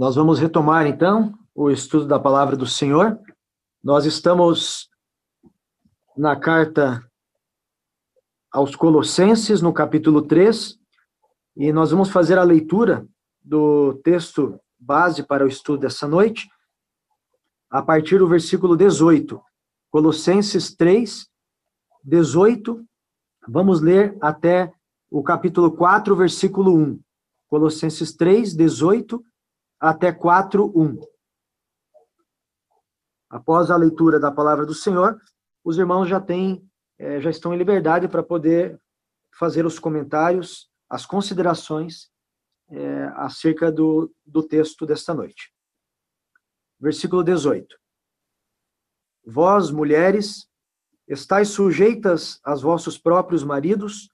Nós vamos retomar então o estudo da palavra do Senhor. Nós estamos na carta aos Colossenses, no capítulo 3, e nós vamos fazer a leitura do texto base para o estudo dessa noite, a partir do versículo 18. Colossenses 3, 18. Vamos ler até o capítulo 4, versículo 1. Colossenses 3, 18 até 4, 1. Após a leitura da palavra do Senhor, os irmãos já têm, é, já estão em liberdade para poder fazer os comentários, as considerações é, acerca do, do texto desta noite. Versículo 18. Vós, mulheres, estáis sujeitas aos vossos próprios maridos,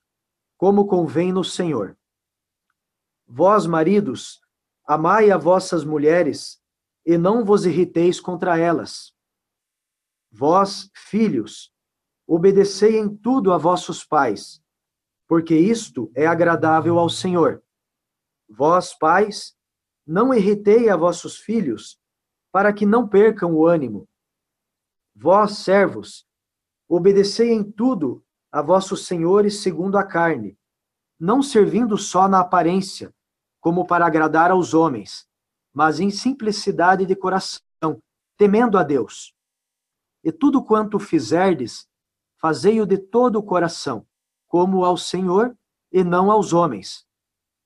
como convém no Senhor. Vós, maridos, amai a vossas mulheres, e não vos irriteis contra elas. Vós, filhos, obedecei em tudo a vossos pais, porque isto é agradável ao Senhor. Vós, pais, não irritei a vossos filhos, para que não percam o ânimo. Vós, servos, obedecei em tudo a vossos senhores segundo a carne, não servindo só na aparência, como para agradar aos homens, mas em simplicidade de coração, temendo a Deus. E tudo quanto fizerdes, fazei-o de todo o coração, como ao Senhor e não aos homens,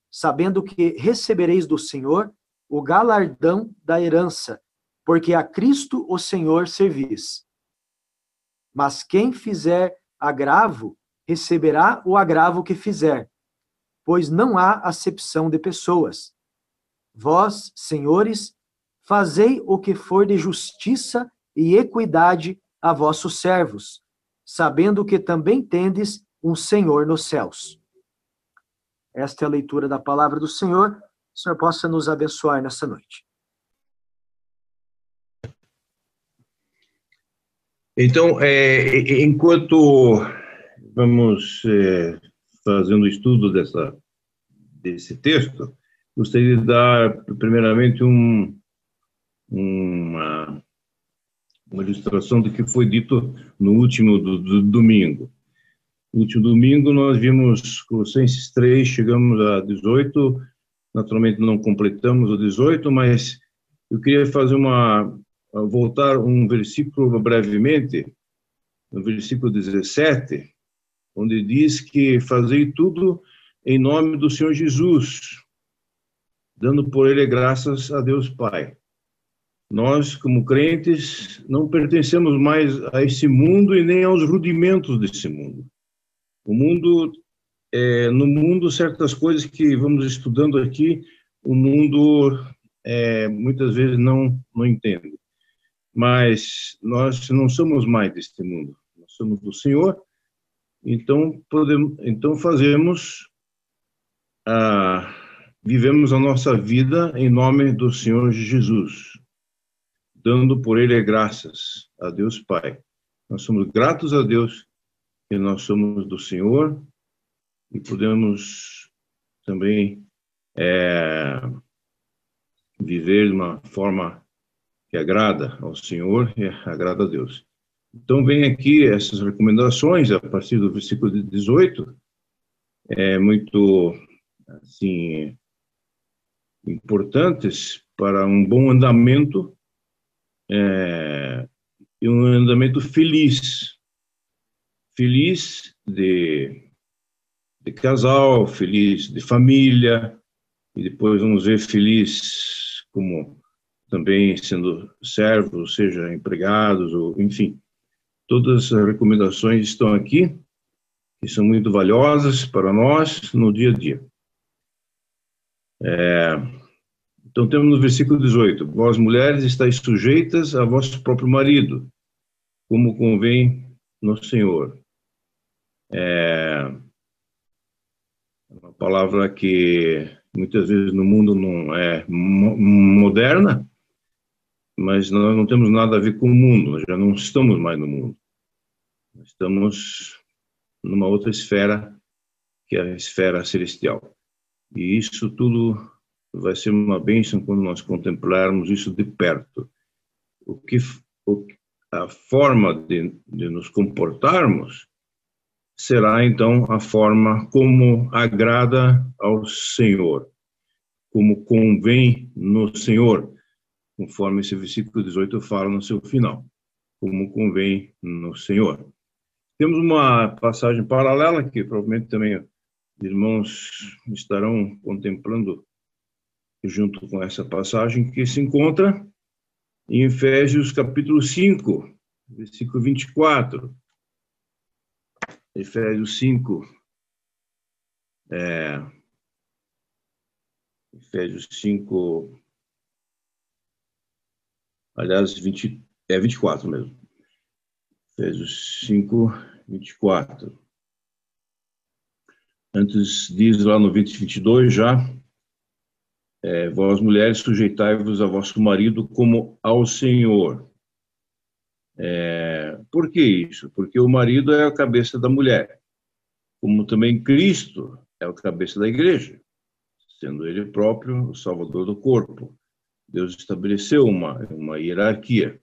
sabendo que recebereis do Senhor o galardão da herança, porque a Cristo o Senhor servis. Mas quem fizer agravo, receberá o agravo que fizer, pois não há acepção de pessoas. Vós, senhores, fazei o que for de justiça e equidade a vossos servos, sabendo que também tendes um Senhor nos céus. Esta é a leitura da palavra do Senhor. O Senhor possa nos abençoar nessa noite. Então, é, enquanto vamos é, fazendo o estudo dessa, desse texto, gostaria de dar, primeiramente, um, uma, uma ilustração do que foi dito no último do, do domingo. No último domingo, nós vimos Colossenses 3, chegamos a 18, naturalmente não completamos o 18, mas eu queria fazer uma, voltar um versículo brevemente, no versículo 17, onde diz que fazei tudo em nome do Senhor Jesus, dando por ele graças a Deus Pai. Nós, como crentes, não pertencemos mais a esse mundo e nem aos rudimentos desse mundo. O mundo, é, no mundo, certas coisas que vamos estudando aqui, o mundo é, muitas vezes não, não entende. Mas nós não somos mais deste mundo, nós somos do Senhor então, podemos, então fazemos, ah, vivemos a nossa vida em nome do Senhor Jesus, dando por Ele graças a Deus Pai. Nós somos gratos a Deus que nós somos do Senhor e podemos também é, viver de uma forma que agrada ao Senhor e agrada a Deus. Então, vem aqui essas recomendações a partir do versículo 18, é muito, assim, importantes para um bom andamento é, e um andamento feliz. Feliz de, de casal, feliz de família, e depois vamos ver feliz como também sendo servos, seja empregados, ou enfim. Todas as recomendações estão aqui, que são muito valiosas para nós no dia a dia. É, então, temos no versículo 18: Vós, mulheres, estáis sujeitas a vosso próprio marido, como convém no Senhor. É uma palavra que muitas vezes no mundo não é moderna, mas nós não temos nada a ver com o mundo, nós já não estamos mais no mundo. Estamos numa outra esfera, que é a esfera celestial. E isso tudo vai ser uma bênção quando nós contemplarmos isso de perto. O que, o, a forma de, de nos comportarmos será então a forma como agrada ao Senhor, como convém no Senhor, conforme esse versículo 18 fala no seu final, como convém no Senhor. Temos uma passagem paralela que provavelmente também irmãos estarão contemplando junto com essa passagem que se encontra em Efésios capítulo 5, versículo 24. Efésios 5, é, Efésios 5, aliás, 20, é 24 mesmo. Efésios 5, 24. Antes diz lá no 20, 22 já, é, vós mulheres sujeitai-vos a vosso marido como ao Senhor. É, por que isso? Porque o marido é a cabeça da mulher, como também Cristo é a cabeça da igreja, sendo ele próprio o salvador do corpo. Deus estabeleceu uma, uma hierarquia.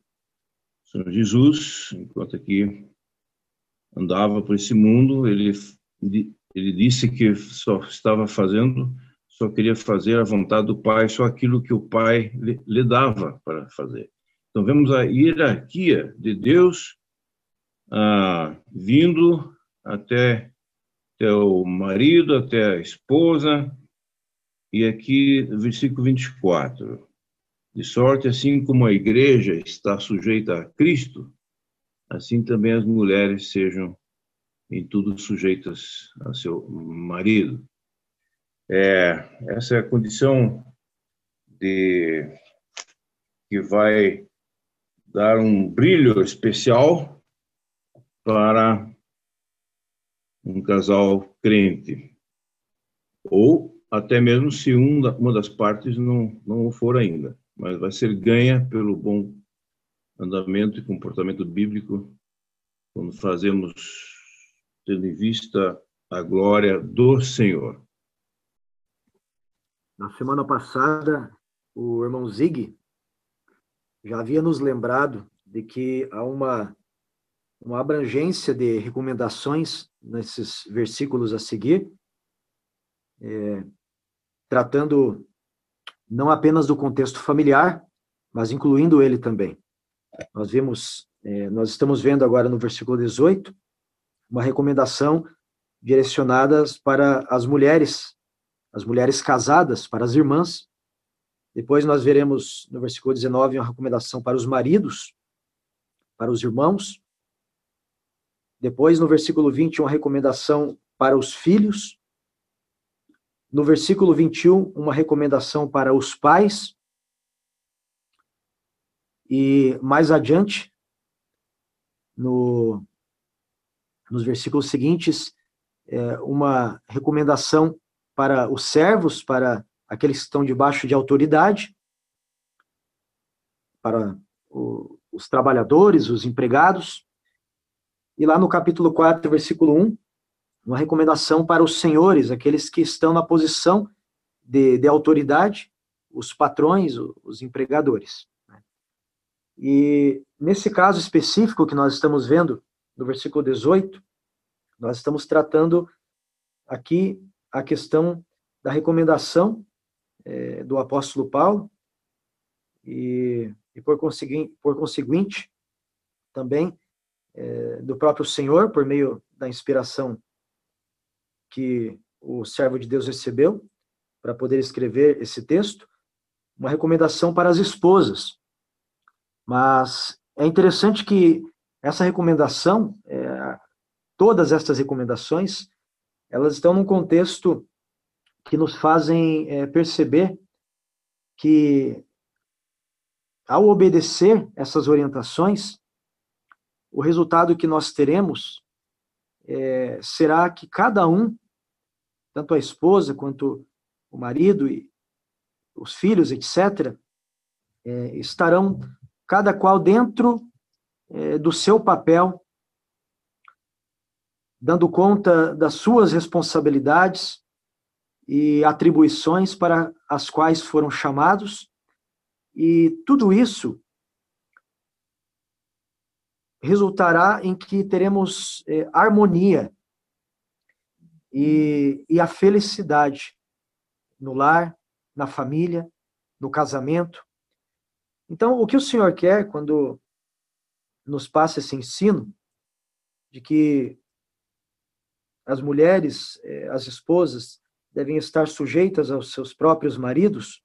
São Jesus, enquanto aqui andava por esse mundo, ele ele disse que só estava fazendo, só queria fazer a vontade do Pai, só aquilo que o Pai lhe, lhe dava para fazer. Então, vemos a hierarquia de Deus ah, vindo até, até o marido, até a esposa, e aqui, versículo 24. De sorte, assim como a igreja está sujeita a Cristo, assim também as mulheres sejam em tudo sujeitas a seu marido. É, essa é a condição de que vai dar um brilho especial para um casal crente, ou até mesmo se um uma das partes não, não for ainda, mas vai ser ganha pelo bom andamento e comportamento bíblico quando fazemos tendo em vista a glória do Senhor. Na semana passada, o irmão Zig já havia nos lembrado de que há uma, uma abrangência de recomendações nesses versículos a seguir, é, tratando não apenas do contexto familiar, mas incluindo ele também. Nós vimos, é, nós estamos vendo agora no versículo 18, uma recomendação direcionadas para as mulheres, as mulheres casadas, para as irmãs. Depois nós veremos no versículo 19 uma recomendação para os maridos, para os irmãos. Depois no versículo 20 uma recomendação para os filhos. No versículo 21 uma recomendação para os pais. E mais adiante, no nos versículos seguintes, é, uma recomendação para os servos, para aqueles que estão debaixo de autoridade, para o, os trabalhadores, os empregados. E lá no capítulo 4, versículo 1, uma recomendação para os senhores, aqueles que estão na posição de, de autoridade, os patrões, os empregadores. Né? E nesse caso específico que nós estamos vendo no versículo 18, nós estamos tratando aqui a questão da recomendação é, do apóstolo Paulo e, e por, conseguinte, por conseguinte também é, do próprio Senhor, por meio da inspiração que o servo de Deus recebeu para poder escrever esse texto, uma recomendação para as esposas. Mas é interessante que essa recomendação, é, todas estas recomendações, elas estão num contexto que nos fazem é, perceber que, ao obedecer essas orientações, o resultado que nós teremos é, será que cada um, tanto a esposa quanto o marido e os filhos, etc., é, estarão cada qual dentro é, do seu papel, dando conta das suas responsabilidades e atribuições para as quais foram chamados, e tudo isso resultará em que teremos é, harmonia e, e a felicidade no lar, na família, no casamento. Então, o que o Senhor quer quando nos passa esse ensino de que as mulheres, é, as esposas, devem estar sujeitas aos seus próprios maridos,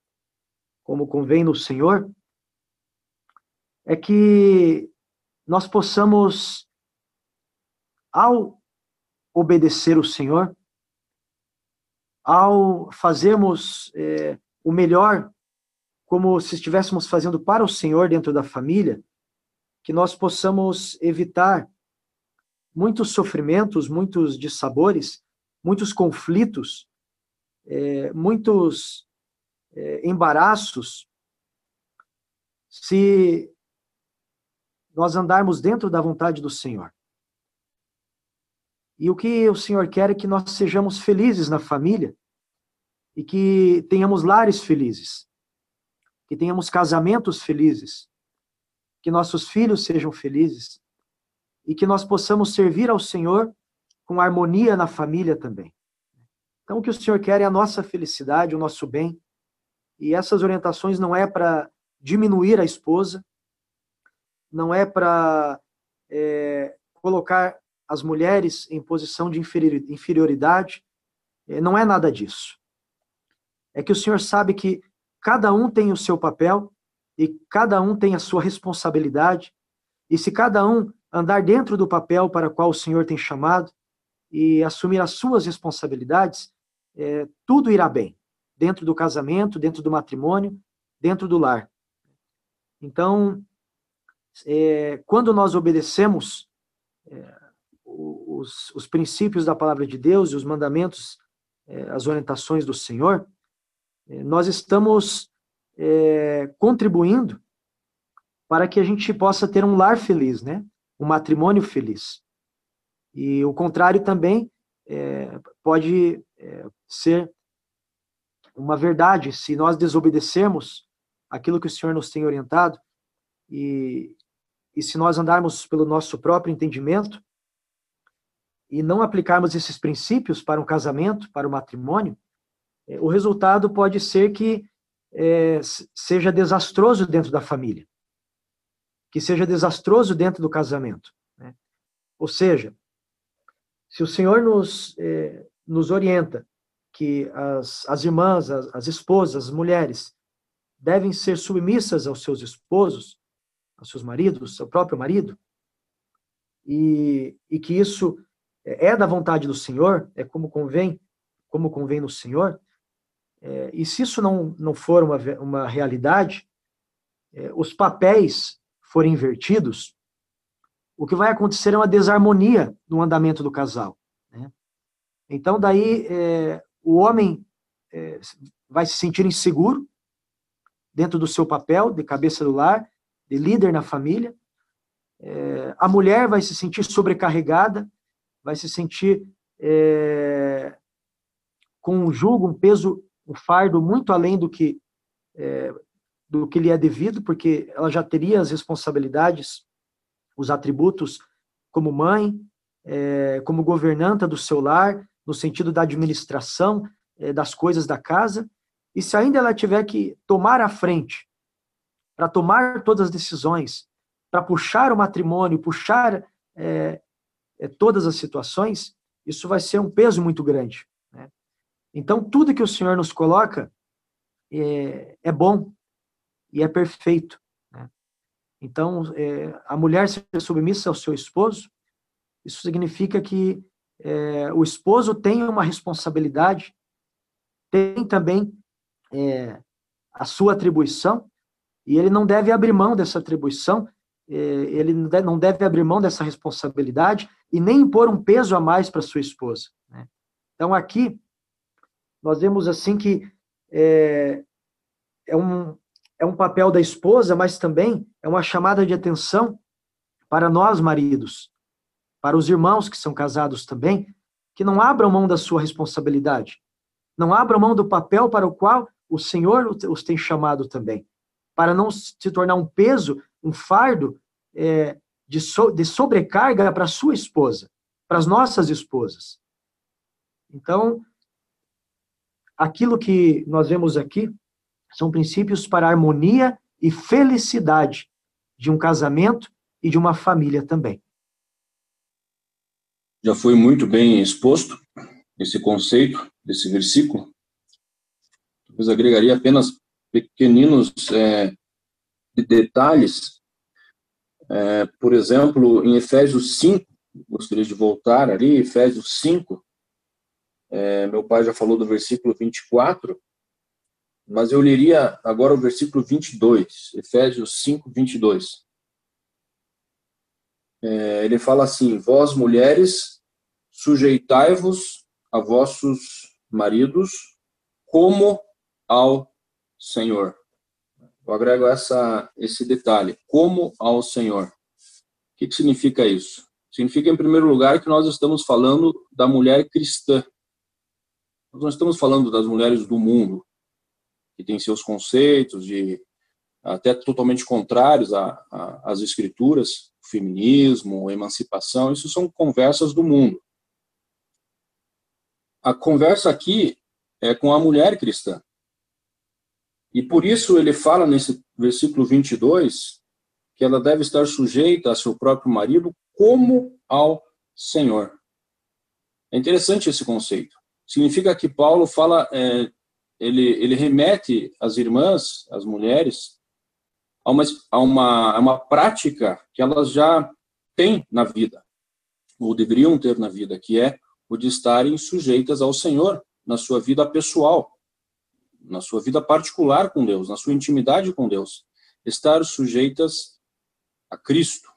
como convém no Senhor, é que nós possamos, ao obedecer o Senhor, ao fazermos é, o melhor, como se estivéssemos fazendo para o Senhor dentro da família, que nós possamos evitar muitos sofrimentos, muitos dissabores, muitos conflitos, é, muitos é, embaraços, se nós andarmos dentro da vontade do Senhor. E o que o Senhor quer é que nós sejamos felizes na família e que tenhamos lares felizes, que tenhamos casamentos felizes, que nossos filhos sejam felizes e que nós possamos servir ao Senhor com harmonia na família também. Então, o que o Senhor quer é a nossa felicidade, o nosso bem. E essas orientações não é para diminuir a esposa, não é para é, colocar as mulheres em posição de inferioridade, é, não é nada disso. É que o Senhor sabe que cada um tem o seu papel e cada um tem a sua responsabilidade, e se cada um andar dentro do papel para qual o Senhor tem chamado e assumir as suas responsabilidades, é, tudo irá bem, dentro do casamento, dentro do matrimônio, dentro do lar. Então, é, quando nós obedecemos é, os, os, princípios da palavra de Deus e os mandamentos, é, as orientações do Senhor, é, nós estamos é, contribuindo para que a gente possa ter um lar feliz, né? um matrimônio feliz. E o contrário também é, pode ser uma verdade se nós desobedecermos aquilo que o Senhor nos tem orientado e, e se nós andarmos pelo nosso próprio entendimento e não aplicarmos esses princípios para um casamento, para o um matrimônio, é, o resultado pode ser que é, seja desastroso dentro da família, que seja desastroso dentro do casamento. Né? Ou seja, se o Senhor nos, é, nos orienta que as, as irmãs, as, as esposas, as mulheres, devem ser submissas aos seus esposos, aos seus maridos, seu próprio marido, e, e que isso é da vontade do Senhor, é como convém, como convém no Senhor, é, e se isso não, não for uma, uma realidade, é, os papéis forem invertidos, o que vai acontecer é uma desarmonia no andamento do casal. Né? Então, daí, é, o homem é, vai se sentir inseguro dentro do seu papel de cabeça do lar, líder na família. É, a mulher vai se sentir sobrecarregada, vai se sentir é, com um jugo, um peso, um fardo muito além do que é, do que lhe é devido, porque ela já teria as responsabilidades, os atributos como mãe, é, como governanta do seu lar, no sentido da administração é, das coisas da casa, e se ainda ela tiver que tomar a frente para tomar todas as decisões, para puxar o matrimônio, puxar é, é, todas as situações, isso vai ser um peso muito grande. Né? Então, tudo que o Senhor nos coloca é, é bom e é perfeito. Né? Então, é, a mulher ser submissa ao seu esposo, isso significa que é, o esposo tem uma responsabilidade, tem também é, a sua atribuição, e ele não deve abrir mão dessa atribuição, é, ele não deve abrir mão dessa responsabilidade e nem impor um peso a mais para sua esposa. Né? Então, aqui, nós vemos assim que é, é, um, é um papel da esposa, mas também é uma chamada de atenção para nós, maridos, para os irmãos que são casados também, que não abram mão da sua responsabilidade, Não abram mão do papel para o qual o Senhor os tem chamado também, para não se tornar um peso, um fardo é, de, so, de sobrecarga para sua esposa, para as nossas esposas. Então, aquilo que nós vemos aqui são princípios para a harmonia e felicidade de um casamento e de uma família também. Já foi muito bem exposto esse conceito desse versículo. Talvez agregaria apenas pequeninos é, detalhes. É, por exemplo, em Efésios 5, gostaria de voltar ali, Efésios 5, é, meu pai já falou do versículo 24, mas eu leria agora o versículo 22, Efésios 5, 22. É, ele fala assim: Vós, mulheres, sujeitai-vos a vossos maridos como ao Senhor. Eu agrego essa, esse detalhe, como ao Senhor. O que, que significa isso? Significa, em primeiro lugar, que nós estamos falando da mulher cristã. Nós não estamos falando das mulheres do mundo, que têm seus conceitos de até totalmente contrários às escrituras, feminismo, a emancipação, isso são conversas do mundo. A conversa aqui é com a mulher cristã. E por isso ele fala nesse versículo 22 que ela deve estar sujeita a seu próprio marido como ao Senhor. É interessante esse conceito. Significa que Paulo fala, é, ele, ele remete as irmãs, as mulheres, a uma, a, uma, a uma prática que elas já têm na vida, ou deveriam ter na vida, que é o de estarem sujeitas ao Senhor na sua vida pessoal, na sua vida particular com Deus, na sua intimidade com Deus, estar sujeitas a Cristo.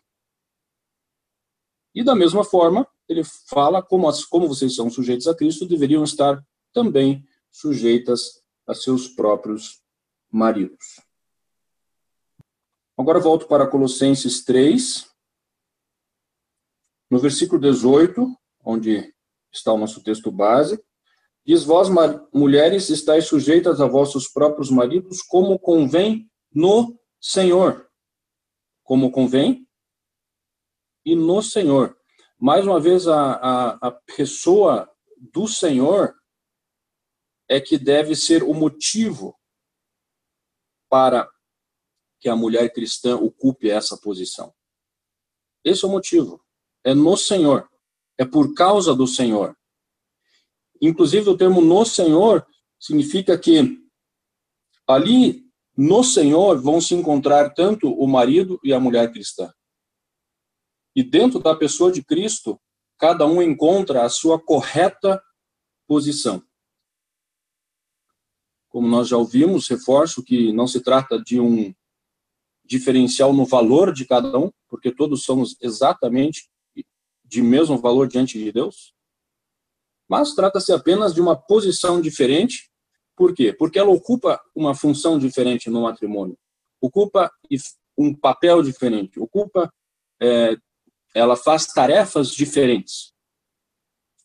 E da mesma forma, ele fala como, as, como vocês são sujeitos a Cristo, deveriam estar também sujeitas a seus próprios maridos. Agora volto para Colossenses 3, no versículo 18, onde está o nosso texto base, diz: Vós, mulheres, estáis sujeitas a vossos próprios maridos, como convém no Senhor. Como convém e no Senhor. Mais uma vez, a, a, a pessoa do Senhor é que deve ser o motivo para que a mulher cristã ocupe essa posição. Esse é o motivo. É no Senhor. É por causa do Senhor. Inclusive, o termo no Senhor significa que ali no Senhor vão se encontrar tanto o marido e a mulher cristã. E dentro da pessoa de Cristo, cada um encontra a sua correta posição. Como nós já ouvimos, reforço que não se trata de um diferencial no valor de cada um, porque todos somos exatamente de mesmo valor diante de Deus, mas trata-se apenas de uma posição diferente. Por quê? Porque ela ocupa uma função diferente no matrimônio, ocupa um papel diferente, ocupa, é, ela faz tarefas diferentes.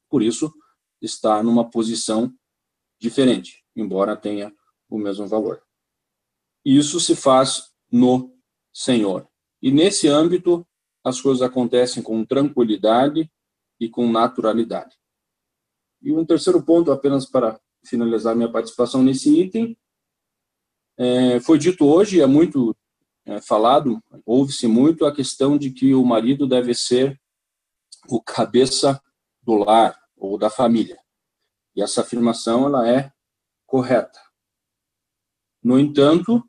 Por isso, está numa posição diferente, embora tenha o mesmo valor. Isso se faz no Senhor. E nesse âmbito, as coisas acontecem com tranquilidade e com naturalidade. E um terceiro ponto, apenas para finalizar minha participação nesse item, é, foi dito hoje, é muito é, falado, ouve-se muito a questão de que o marido deve ser o cabeça do lar ou da família. E essa afirmação ela é correta. No entanto,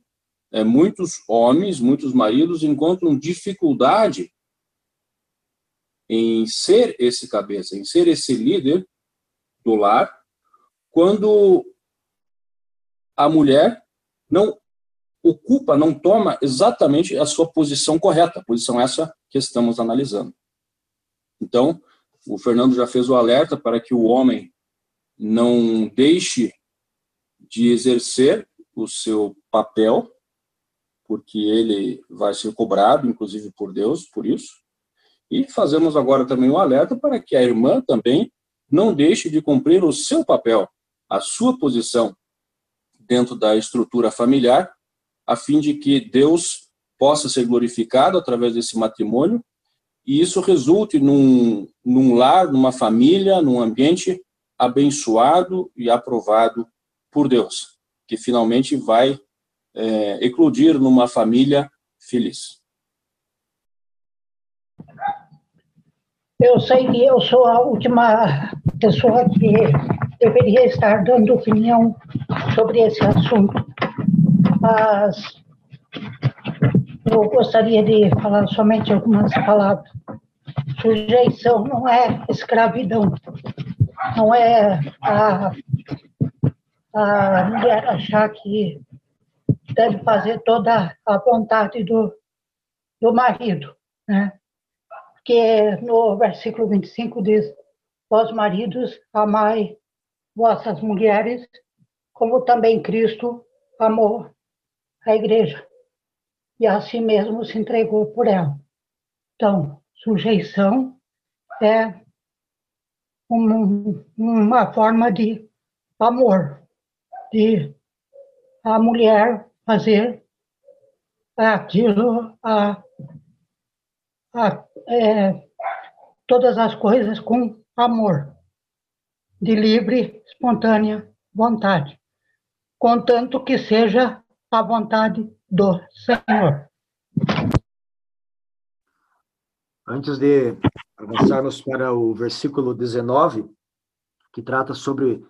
é, muitos homens, muitos maridos encontram dificuldade em ser esse cabeça, em ser esse líder, do lar, quando a mulher não ocupa, não toma exatamente a sua posição correta, a posição essa que estamos analisando. Então, o Fernando já fez o alerta para que o homem não deixe de exercer o seu papel, porque ele vai ser cobrado, inclusive por Deus, por isso. E fazemos agora também o alerta para que a irmã também não deixe de cumprir o seu papel, a sua posição dentro da estrutura familiar, a fim de que Deus possa ser glorificado através desse matrimônio e isso resulte num, num lar, numa família, num ambiente abençoado e aprovado por Deus, que finalmente vai é, eclodir numa família feliz. Eu sei que eu sou a última pessoa que deveria estar dando opinião sobre esse assunto, mas eu gostaria de falar somente algumas palavras. Sujeição não é escravidão, não é a, a mulher achar que deve fazer toda a vontade do, do marido, né? Porque no versículo 25 diz: Vós maridos, amai vossas mulheres, como também Cristo amou a igreja e a si mesmo se entregou por ela. Então, sujeição é um, uma forma de amor, de a mulher fazer aquilo, a, a, é, todas as coisas com amor, de livre, espontânea vontade, contanto que seja a vontade do Senhor. Antes de avançarmos para o versículo 19, que trata sobre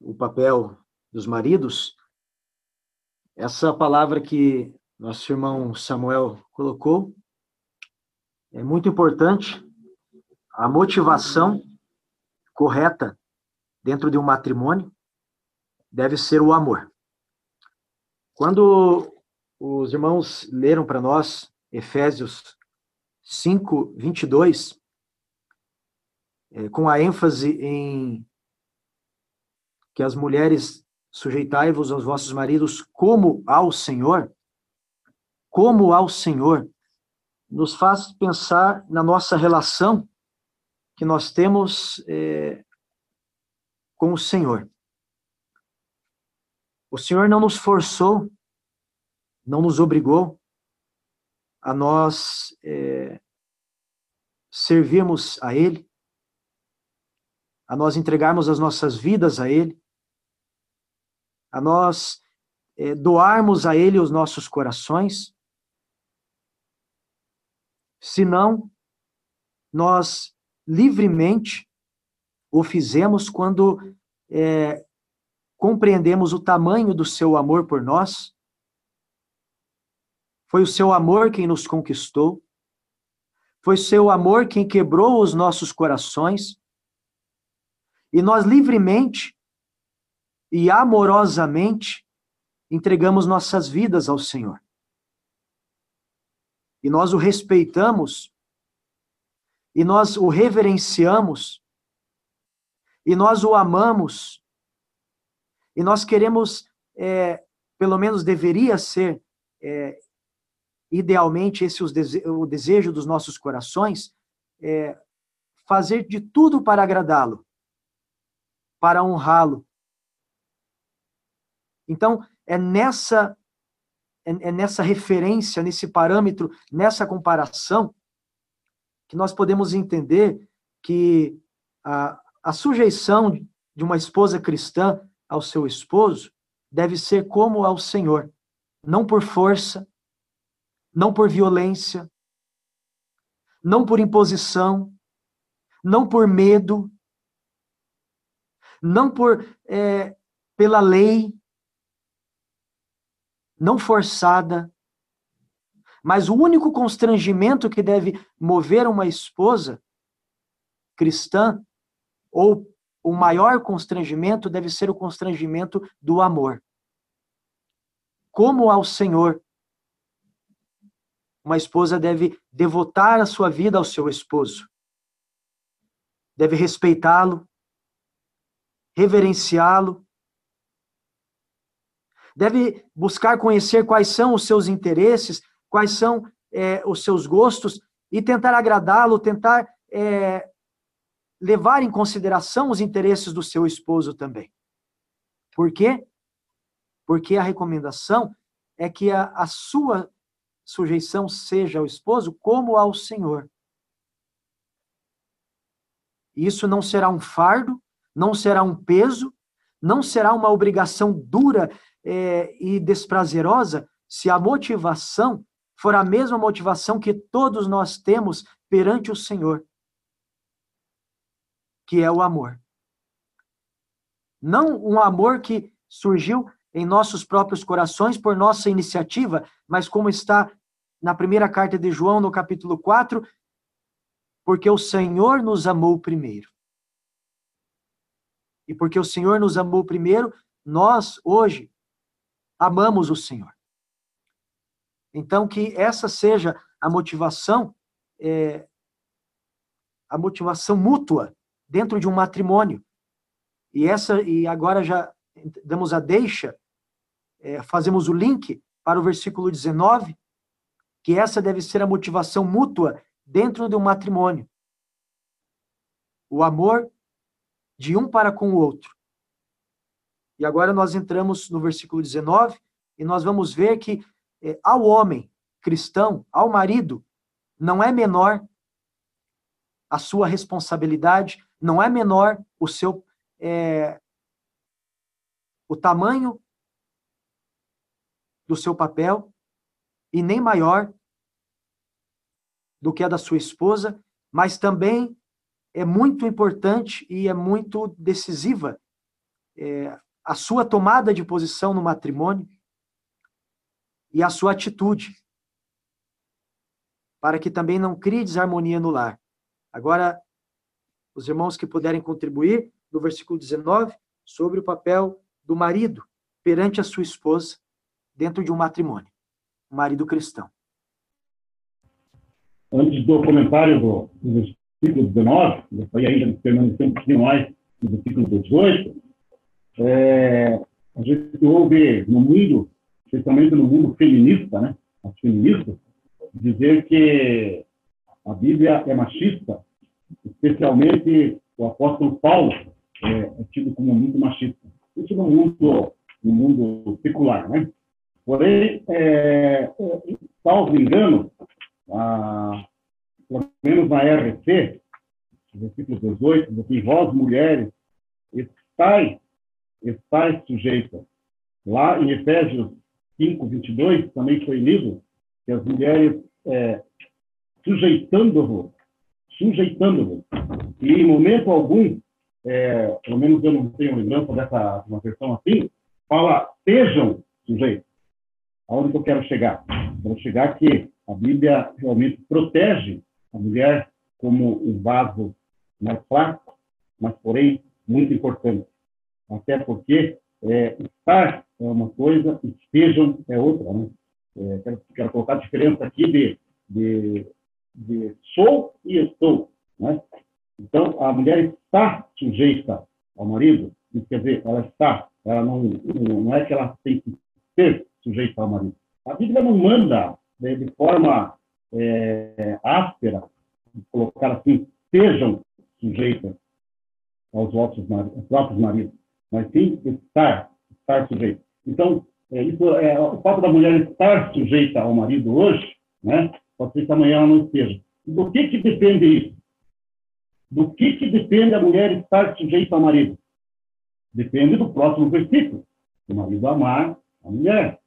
o papel dos maridos, essa palavra que nosso irmão Samuel colocou é muito importante. A motivação correta dentro de um matrimônio deve ser o amor. Quando os irmãos leram para nós Efésios 5, 22, é, com a ênfase em que as mulheres sujeitai-vos aos vossos maridos como ao Senhor, como ao Senhor, nos faz pensar na nossa relação que nós temos é, com o Senhor. O Senhor não nos forçou, não nos obrigou a nós é, servirmos a Ele, a nós entregarmos as nossas vidas a Ele, a nós é, doarmos a Ele os nossos corações, senão nós livremente o fizemos quando é, compreendemos o tamanho do seu amor por nós. Foi o seu amor quem nos conquistou. Foi seu amor quem quebrou os nossos corações. E nós livremente e amorosamente entregamos nossas vidas ao Senhor. E nós o respeitamos, e nós o reverenciamos, e nós o amamos, e nós queremos, é, pelo menos deveria ser, é, idealmente, esse o desejo dos nossos corações, é, fazer de tudo para agradá-lo, para honrá-lo, então, é nessa é, é nessa referência, nesse parâmetro, nessa comparação que nós podemos entender que a, a sujeição de uma esposa cristã ao seu esposo deve ser como ao Senhor, não por força, não por violência, não por imposição, não por medo, não por é, pela lei, não forçada. Mas o único constrangimento que deve mover uma esposa cristã, ou o maior constrangimento, deve ser o constrangimento do amor. Como ao Senhor, uma esposa deve devotar a sua vida ao seu esposo, deve respeitá-lo, reverenciá-lo, deve buscar conhecer quais são os seus interesses, quais são é, os seus gostos e tentar agradá-lo, tentar é, levar em consideração os interesses do seu esposo também. Por quê? Porque a recomendação é que a, a sua sujeição seja ao esposo como ao Senhor. Isso não será um fardo, não será um peso, não será uma obrigação dura é, e desprazerosa se a motivação for a mesma motivação que todos nós temos perante o Senhor, que é o amor. Não um amor que surgiu em nossos próprios corações por nossa iniciativa, mas como está na primeira carta de João, no capítulo 4, porque o Senhor nos amou primeiro. E porque o Senhor nos amou primeiro, nós, hoje, amamos o Senhor. Então, que essa seja a motivação, é, a motivação mútua dentro de um matrimônio. E essa, e agora já damos a deixa, é, fazemos o link para o versículo 19, que essa deve ser a motivação mútua dentro de um matrimônio. O amor de um para com o outro. E agora nós entramos no versículo 19 e nós vamos ver que é, ao homem cristão, ao marido, não é menor a sua responsabilidade, não é menor o seu é, o tamanho do seu papel e nem maior do que a da sua esposa, mas também é muito importante e é muito decisiva é, a sua tomada de posição no matrimônio e a sua atitude, para que também não crie desarmonia no lar. Agora, os irmãos que puderem contribuir, no versículo 19, sobre o papel do marido perante a sua esposa dentro de um matrimônio, um marido cristão antes do comentário do, do versículo 19, foi ainda permanecer um pouquinho mais no versículo 18, é, a gente ouve no mundo, especialmente no mundo feminista, né, as feministas, dizer que a Bíblia é machista, especialmente o apóstolo Paulo é, é tido como muito machista. Isso no mundo, no mundo secular, né? Porém, é, salvo engano, a, pelo menos na RC, versículo 18, diz assim, vós mulheres, estáis, estáis sujeitas. Lá em Efésios 5, 22, também foi lido que as mulheres, é, sujeitando-vos, sujeitando-vos, e em momento algum, é, pelo menos eu não tenho lembrança dessa uma versão assim, fala, sejam sujeitos. Aonde eu quero chegar? Quero chegar que a Bíblia realmente protege a mulher como um vaso mais fraco, mas, porém, muito importante. Até porque é, estar é uma coisa, estejam é outra. Né? É, quero, quero, colocar a diferença aqui de, de, de sou e estou. Né? Então, a mulher está sujeita ao marido, isso quer dizer, ela está, ela não, não é que ela tem que ser sujeita ao marido. A Bíblia não manda de, de forma é, áspera, colocar assim, sejam sujeitas aos vossos aos próprios maridos, mas sim estar, estar sujeito. Então, é, isso é, o fato da mulher estar sujeita ao marido hoje, né, pode ser que amanhã ela não esteja. Do que, que depende isso? Do que, que depende a mulher estar sujeita ao marido? Depende do próximo versículo. O marido amar a mulher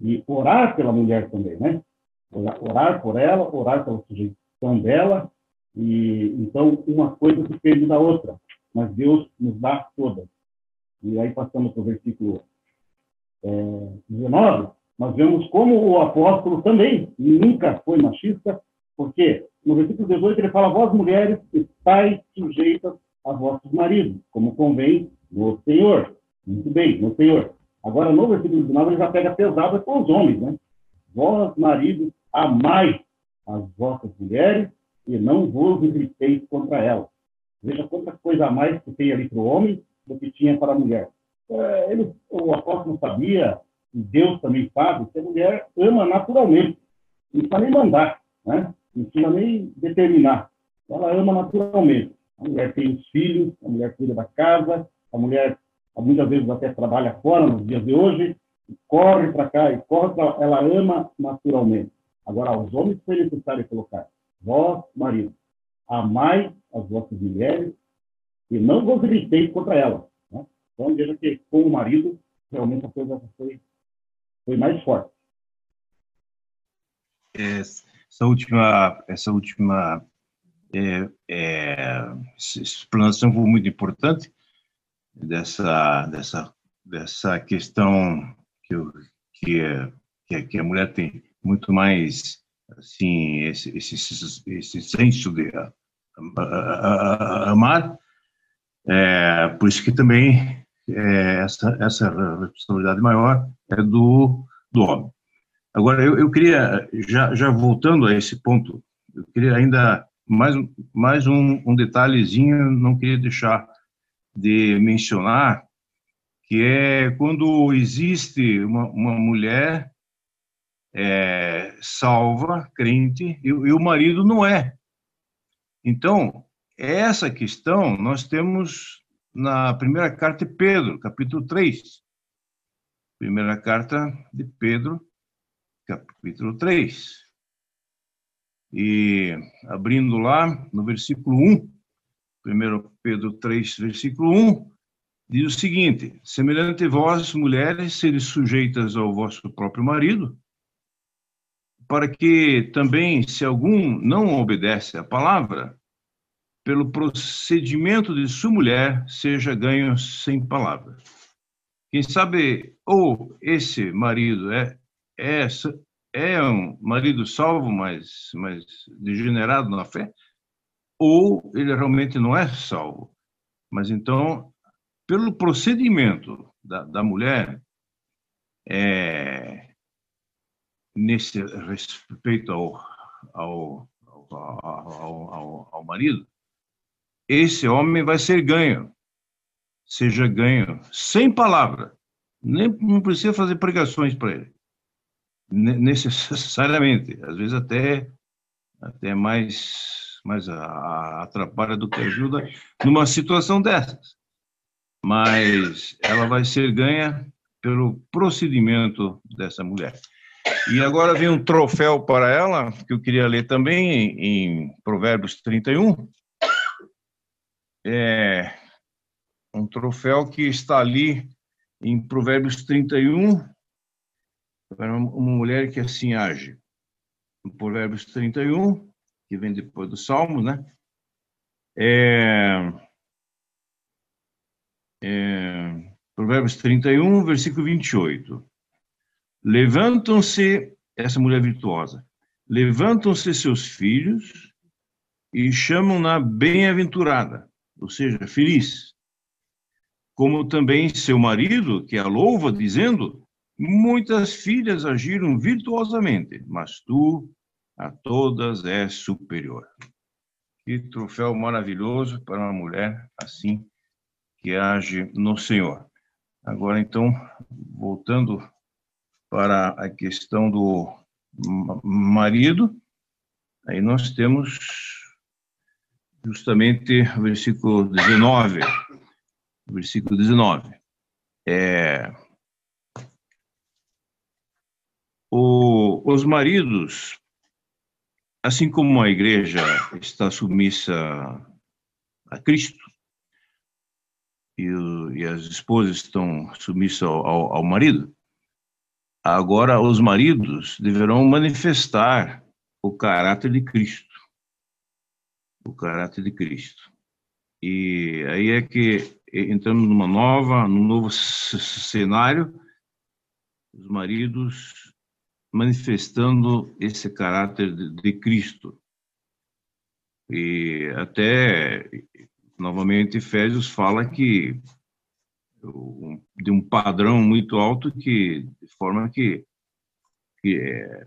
e orar pela mulher também, né? Orar por ela, orar pela sujeição dela, e então uma coisa depende da outra, mas Deus nos dá todas. E aí passamos para o versículo é, 19, nós vemos como o apóstolo também nunca foi machista, porque no versículo 18 ele fala: Vós mulheres estáis sujeitas a vossos maridos, como convém no Senhor. Muito bem, no Senhor. Agora, no versículo 19, ele já pega pesado com os homens, né? Vós, maridos, amai as vossas mulheres e não vos irriteis contra elas. Veja quanta coisa a mais que tem ali para o homem do que tinha para a mulher. É, ele, o apóstolo sabia, e Deus também sabe, que a mulher ama naturalmente. Não precisa nem mandar, né? não precisa nem determinar. Ela ama naturalmente. A mulher tem os filhos, a mulher cuida da casa, a mulher muitas vezes até trabalha fora nos dias de hoje, corre para cá e corre ela ama naturalmente. Agora, aos homens foi necessário colocar, vós, marido, amai as vossas mulheres e não vos irriteis contra elas. Né? Então, veja que com o marido, realmente a coisa foi, foi mais forte. Essa última, essa última é, é, explanação foi muito importante dessa, dessa, dessa questão que, que, que a mulher tem muito mais assim esse, esse, esse senso de amar é, por isso que também é, essa essa responsabilidade maior é do do homem agora eu, eu queria já já voltando a esse ponto eu queria ainda mais mais um, um detalhezinho não queria deixar de mencionar que é quando existe uma, uma mulher é, salva, crente, e, e o marido não é. Então, essa questão nós temos na primeira carta de Pedro, capítulo 3. Primeira carta de Pedro, capítulo 3. E abrindo lá no versículo 1, 1 Pedro 3, versículo 1, diz o seguinte: Semelhante vós, mulheres, seres sujeitas ao vosso próprio marido, para que também, se algum não obedece à palavra, pelo procedimento de sua mulher, seja ganho sem palavras. Quem sabe, ou esse marido é, é, é um marido salvo, mas, mas degenerado na fé, ou ele realmente não é salvo. Mas então, pelo procedimento da, da mulher, é, nesse respeito ao, ao, ao, ao, ao marido, esse homem vai ser ganho, seja ganho sem palavra, nem não precisa fazer pregações para ele, necessariamente, às vezes até até mais mais atrapalha do que ajuda numa situação dessas, mas ela vai ser ganha pelo procedimento dessa mulher. E agora vem um troféu para ela, que eu queria ler também em Provérbios 31. É um troféu que está ali em Provérbios 31, para uma mulher que assim age. Provérbios 31, que vem depois do Salmo, né? É, é, Provérbios 31, versículo 28. Levantam-se, essa mulher virtuosa, levantam-se seus filhos e chamam-na bem-aventurada, ou seja, feliz. Como também seu marido, que a louva, dizendo: Muitas filhas agiram virtuosamente, mas tu a todas és superior. Que troféu maravilhoso para uma mulher assim que age no Senhor. Agora, então, voltando para a questão do marido, aí nós temos justamente o versículo 19. Versículo 19. É, o, os maridos, assim como a igreja está submissa a Cristo, e, e as esposas estão submissas ao, ao marido, Agora, os maridos deverão manifestar o caráter de Cristo. O caráter de Cristo. E aí é que entramos numa nova, num novo cenário, os maridos manifestando esse caráter de, de Cristo. E até, novamente, Efésios fala que de um padrão muito alto que de forma que, que é,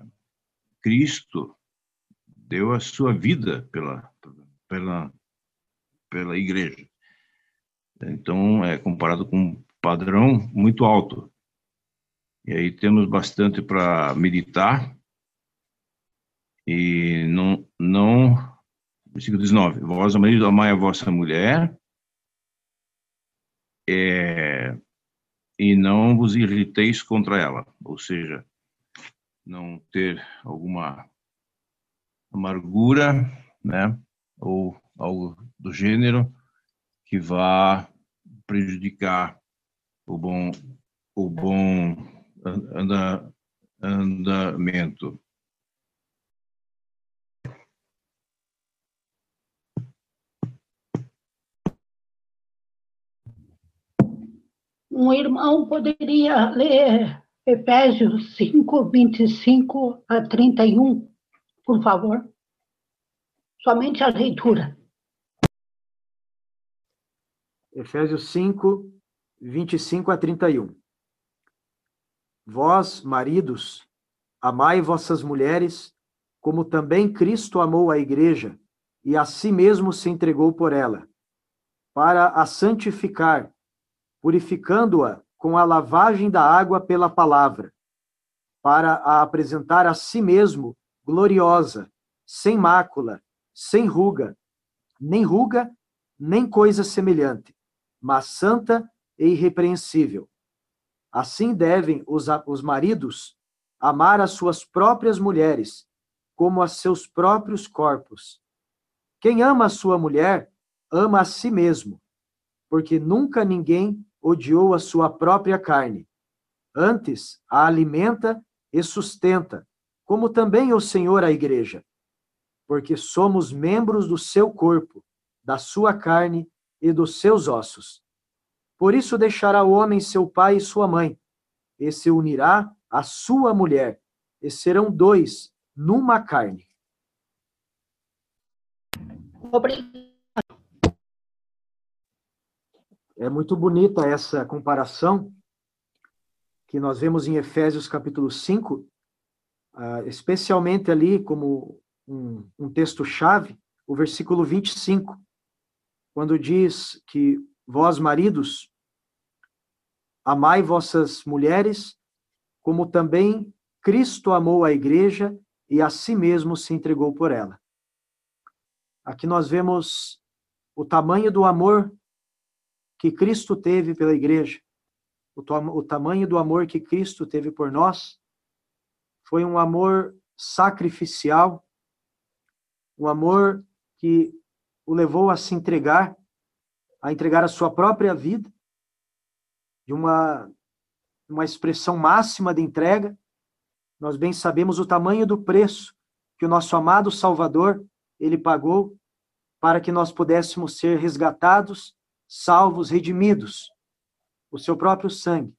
Cristo deu a sua vida pela pela pela igreja. Então é comparado com um padrão muito alto. E aí temos bastante para meditar. E não não versículo 19 vós marido amai a vossa mulher é, e não vos irriteis contra ela, ou seja, não ter alguma amargura, né, ou algo do gênero que vá prejudicar o bom o bom anda, andamento. Um irmão poderia ler Efésios 5, 25 a 31, por favor? Somente a leitura. Efésios 5, 25 a 31. Vós, maridos, amai vossas mulheres, como também Cristo amou a igreja e a si mesmo se entregou por ela, para a santificar, purificando-a com a lavagem da água pela palavra, para a apresentar a si mesmo gloriosa, sem mácula, sem ruga, nem ruga, nem coisa semelhante, mas santa e irrepreensível. Assim devem os, os maridos amar as suas próprias mulheres, como a seus próprios corpos. Quem ama a sua mulher, ama a si mesmo, porque nunca ninguém odiou a sua própria carne. Antes, a alimenta e sustenta, como também o Senhor a igreja, porque somos membros do seu corpo, da sua carne e dos seus ossos. Por isso deixará o homem seu pai e sua mãe, e se unirá à sua mulher, e serão dois numa carne. Obrigado. É muito bonita essa comparação que nós vemos em Efésios capítulo 5, ah, especialmente ali como um, um texto-chave, o versículo 25, quando diz que vós, maridos, amai vossas mulheres, como também Cristo amou a igreja e a si mesmo se entregou por ela. Aqui nós vemos o tamanho do amor que Cristo teve pela igreja, o, o tamanho do amor que Cristo teve por nós, foi um amor sacrificial, um amor que o levou a se entregar, a entregar a sua própria vida, de uma, uma expressão máxima de entrega. Nós bem sabemos o tamanho do preço que o nosso amado Salvador ele pagou para que nós pudéssemos ser resgatados salvos, redimidos, o seu próprio sangue.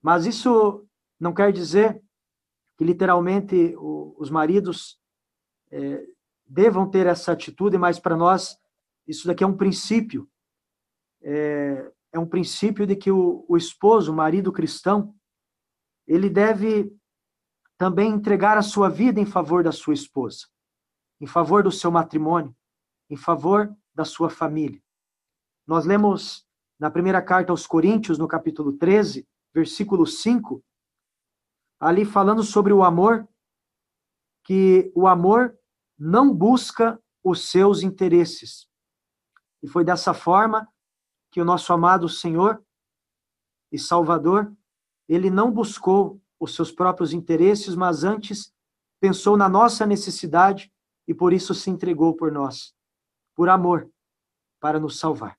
Mas isso não quer dizer que literalmente os maridos é, devam ter essa atitude, mas para nós isso daqui é um princípio. É, é um princípio de que o, o esposo, o marido cristão, ele deve também entregar a sua vida em favor da sua esposa, em favor do seu matrimônio, em favor da sua família. Nós lemos na primeira carta aos Coríntios, no capítulo 13, versículo 5, ali falando sobre o amor, que o amor não busca os seus interesses. E foi dessa forma que o nosso amado Senhor e Salvador, ele não buscou os seus próprios interesses, mas antes pensou na nossa necessidade e por isso se entregou por nós, por amor, para nos salvar.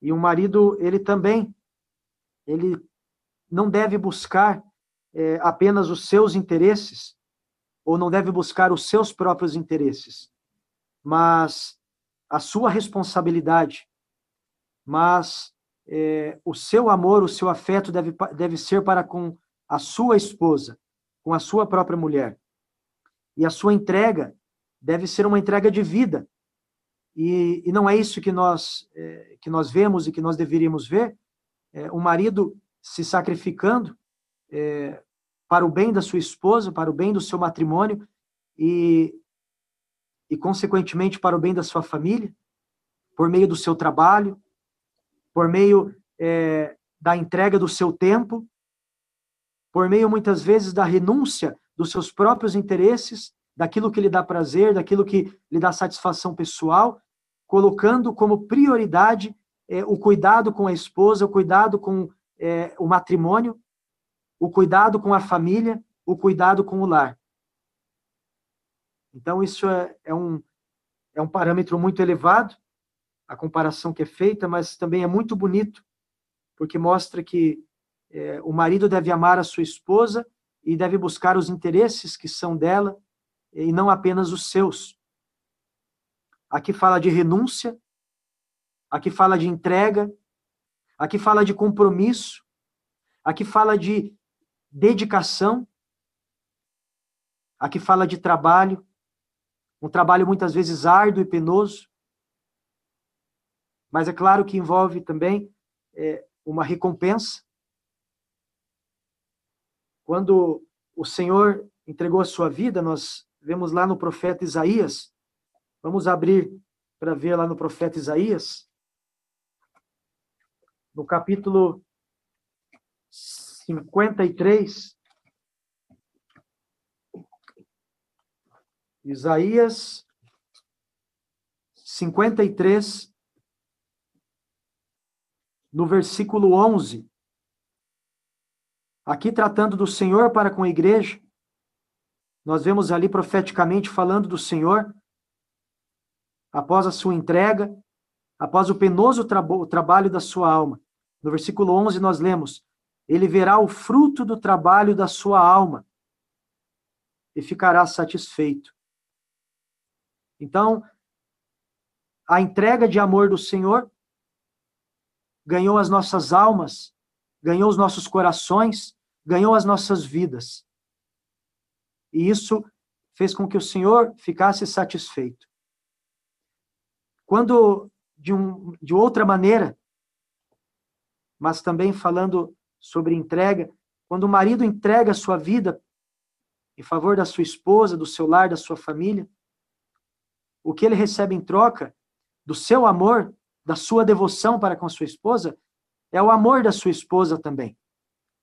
E o marido, ele também, ele não deve buscar é, apenas os seus interesses, ou não deve buscar os seus próprios interesses, mas a sua responsabilidade, mas é, o seu amor, o seu afeto deve, deve ser para com a sua esposa, com a sua própria mulher. E a sua entrega deve ser uma entrega de vida, e, e não é isso que nós, é, que nós vemos e que nós deveríamos ver. É, o marido se sacrificando é, para o bem da sua esposa, para o bem do seu matrimônio e, e, consequentemente, para o bem da sua família, por meio do seu trabalho, por meio é, da entrega do seu tempo, por meio, muitas vezes, da renúncia dos seus próprios interesses daquilo que lhe dá prazer, daquilo que lhe dá satisfação pessoal, colocando como prioridade é, o cuidado com a esposa, o cuidado com é, o matrimônio, o cuidado com a família, o cuidado com o lar. Então, isso é, é, um, é um parâmetro muito elevado, a comparação que é feita, mas também é muito bonito, porque mostra que é, o marido deve amar a sua esposa e deve buscar os interesses que são dela e não apenas os seus. Aqui fala de renúncia, aqui fala de entrega, aqui fala de compromisso, aqui fala de dedicação, aqui fala de trabalho, um trabalho muitas vezes árduo e penoso, mas é claro que envolve também é, uma recompensa. Quando o Senhor entregou a sua vida, nós vemos lá no profeta Isaías, vamos abrir para ver lá no profeta Isaías, no capítulo 53, Isaías 53, no versículo 11. Aqui tratando do Senhor para com a igreja, nós vemos ali profeticamente falando do Senhor, após a sua entrega, após o penoso trabalho da sua alma. No versículo 11 nós lemos: Ele verá o fruto do trabalho da sua alma e ficará satisfeito. Então, a entrega de amor do Senhor ganhou as nossas almas, ganhou os nossos corações, ganhou as nossas vidas. E isso fez com que o Senhor ficasse satisfeito. Quando, de, um, de outra maneira, mas também falando sobre entrega, quando o marido entrega a sua vida em favor da sua esposa, do seu lar, da sua família, o que ele recebe em troca do seu amor, da sua devoção para com a sua esposa, é o amor da sua esposa também.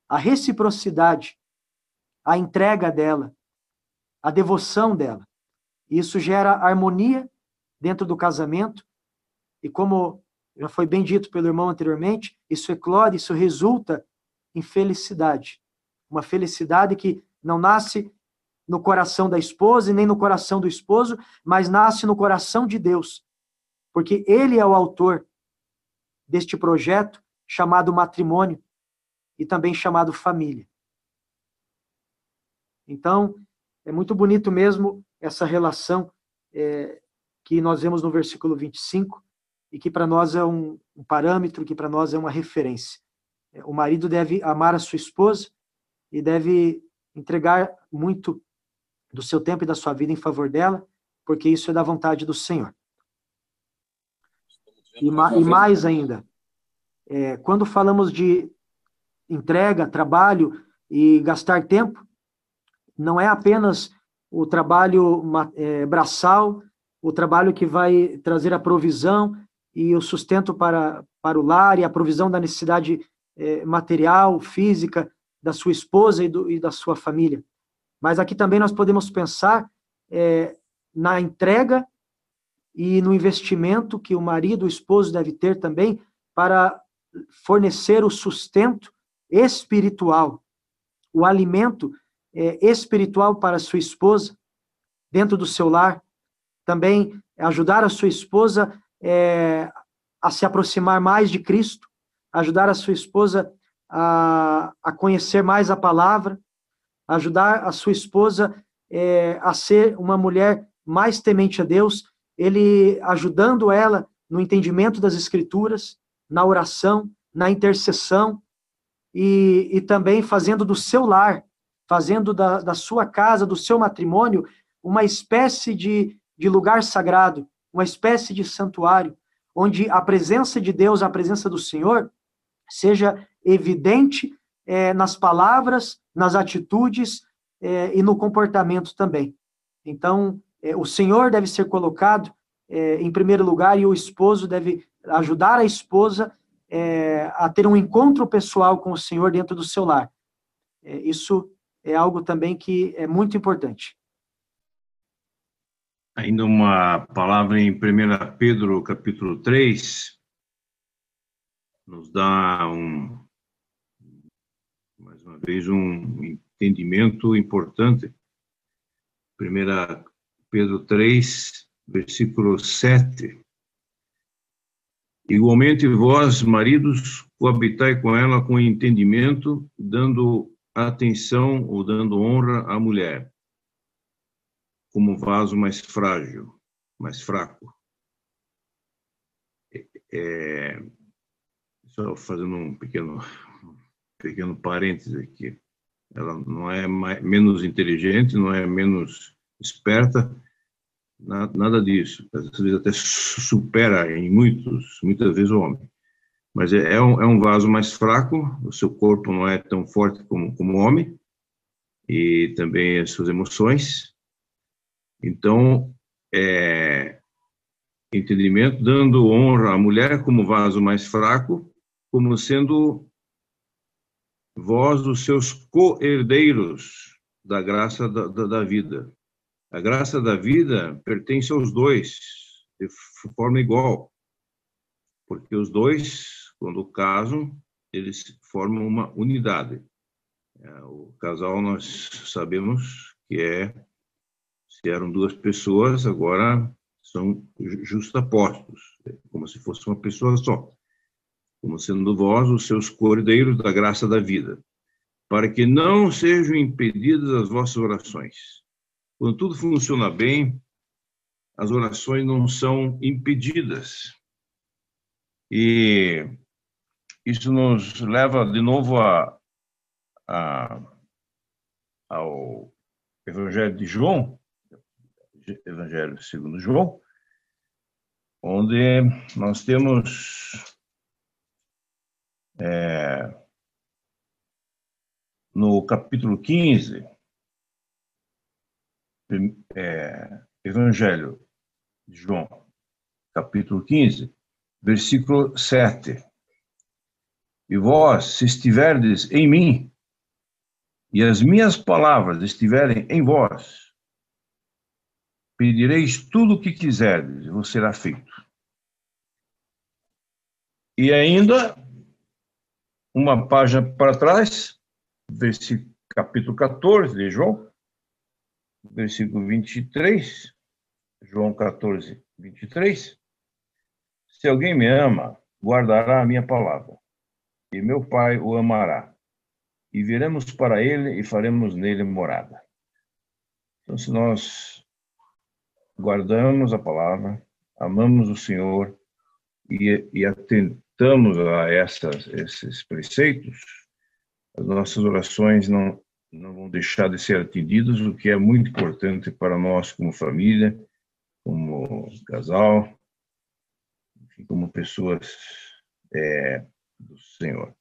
A reciprocidade, a entrega dela, a devoção dela. Isso gera harmonia dentro do casamento, e como já foi bem dito pelo irmão anteriormente, isso eclode, isso resulta em felicidade. Uma felicidade que não nasce no coração da esposa e nem no coração do esposo, mas nasce no coração de Deus. Porque ele é o autor deste projeto chamado matrimônio e também chamado família. Então, é muito bonito mesmo essa relação é, que nós vemos no versículo 25, e que para nós é um, um parâmetro, que para nós é uma referência. É, o marido deve amar a sua esposa e deve entregar muito do seu tempo e da sua vida em favor dela, porque isso é da vontade do Senhor. E, ma e mais ainda, é, quando falamos de entrega, trabalho e gastar tempo, não é apenas o trabalho é, braçal, o trabalho que vai trazer a provisão e o sustento para, para o lar e a provisão da necessidade é, material, física da sua esposa e, do, e, da sua família. Mas aqui também nós podemos pensar é, na entrega e no investimento que o marido, o esposo deve ter também para fornecer o sustento espiritual, o alimento é, espiritual para sua esposa dentro do seu lar, também ajudar a sua esposa é, a se aproximar mais de Cristo, ajudar a sua esposa a, a conhecer mais a palavra, ajudar a sua esposa é, a ser uma mulher mais temente a Deus, ele ajudando ela no entendimento das Escrituras, na oração, na intercessão, e, e também fazendo do seu lar, fazendo da, da sua casa, do seu matrimônio, uma espécie de, de lugar sagrado, uma espécie de santuário, onde a presença de Deus, a presença do Senhor, seja evidente é, nas palavras, nas atitudes é, e no comportamento também. Então, é, o Senhor deve ser colocado é, em primeiro lugar e o esposo deve ajudar a esposa é, a ter um encontro pessoal com o Senhor dentro do seu lar. É, isso é algo também que é muito importante. Ainda uma palavra em 1 Pedro, capítulo 3, nos dá um, mais uma vez, um entendimento importante. Primeira Pedro 3, versículo 7. Igualmente vós, maridos, coabitai com ela com entendimento, dando atenção ou dando honra à mulher, como vaso mais frágil, mais fraco. É, fazendo um pequeno, pequeno parênteses aqui. Ela não é mais, menos inteligente, não é menos esperta, nada, nada disso. Às vezes até supera em muitos, muitas vezes o homem. Mas é, é, um, é um vaso mais fraco, o seu corpo não é tão forte como, como o homem, e também as suas emoções. Então, é, entendimento, dando honra à mulher como vaso mais fraco, como sendo vós os seus co-herdeiros da graça da, da, da, vida. A graça da vida pertence aos dois, de forma igual, porque os dois, quando casam, eles formam uma unidade. É, o casal, nós sabemos que é, se eram duas pessoas, agora são justapostos, é como se fosse uma pessoa só como sendo vós os seus cordeiros da graça da vida, para que não sejam impedidas as vossas orações. Quando tudo funciona bem, as orações não são impedidas. E isso nos leva de novo a, a, ao Evangelho de João, Evangelho segundo João, onde nós temos é, no capítulo 15, é, Evangelho de João, capítulo 15, versículo 7. E vós, se estiverdes em mim, e as minhas palavras estiverem em vós, pedireis tudo o que quiserdes, e vos será feito. E ainda uma página para trás, versículo, capítulo 14 de João, versículo 23, João 14, 23. Se alguém me ama, guardará a minha palavra, e meu Pai o amará, e viremos para ele e faremos nele morada. Então, se nós guardamos a palavra, amamos o Senhor e, e atendemos atentamos a essas, esses preceitos, as nossas orações não, não vão deixar de ser atendidas, o que é muito importante para nós como família, como casal, como pessoas é, do Senhor.